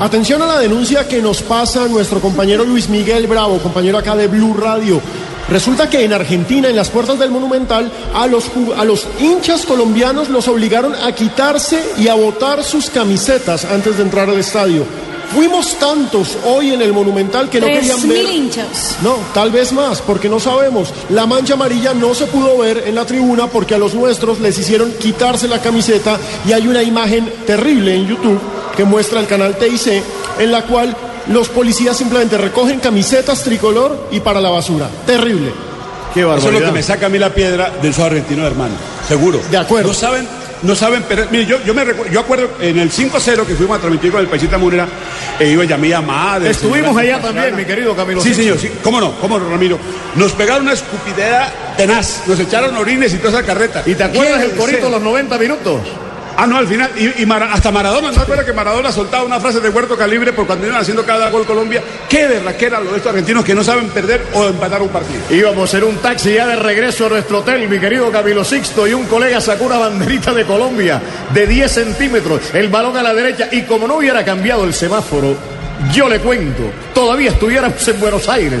Atención a la denuncia que nos pasa nuestro compañero Luis Miguel Bravo, compañero acá de Blue Radio. Resulta que en Argentina, en las puertas del Monumental, a los, a los hinchas colombianos los obligaron a quitarse y a botar sus camisetas antes de entrar al estadio. Fuimos tantos hoy en el Monumental que no querían ver. hinchas. No, tal vez más, porque no sabemos. La mancha amarilla no se pudo ver en la tribuna porque a los nuestros les hicieron quitarse la camiseta y hay una imagen terrible en YouTube que muestra el canal TIC en la cual los policías simplemente recogen camisetas tricolor y para la basura. Terrible. Qué Eso es lo barbaridad. que me saca a mí la piedra del soy argentino, hermano. Seguro. De acuerdo. No saben, no saben, pero mire, yo, yo me recu- yo acuerdo en el 5-0 que fuimos a transmitir con el Paisita Munera, e iba Yamía Madre. Estuvimos allá también, mi querido Camilo. Sí, señor, sí. ¿Cómo no? ¿Cómo no, Ramiro? Nos pegaron una escupidera tenaz. Nos echaron orines y toda esa carreta. ¿Y te acuerdas ¿Qué el corito los 90 minutos? Ah, no, al final. Y, y hasta Maradona, ¿no se acuerda que Maradona soltaba una frase de huerto calibre por cuando iban haciendo cada gol Colombia? Qué berraquera lo de estos argentinos que no saben perder o empatar un partido. Íbamos en un taxi ya de regreso a nuestro hotel, mi querido Camilo Sixto, y un colega sacó una banderita de Colombia de 10 centímetros, el balón a la derecha, y como no hubiera cambiado el semáforo, yo le cuento, todavía estuviéramos en Buenos Aires.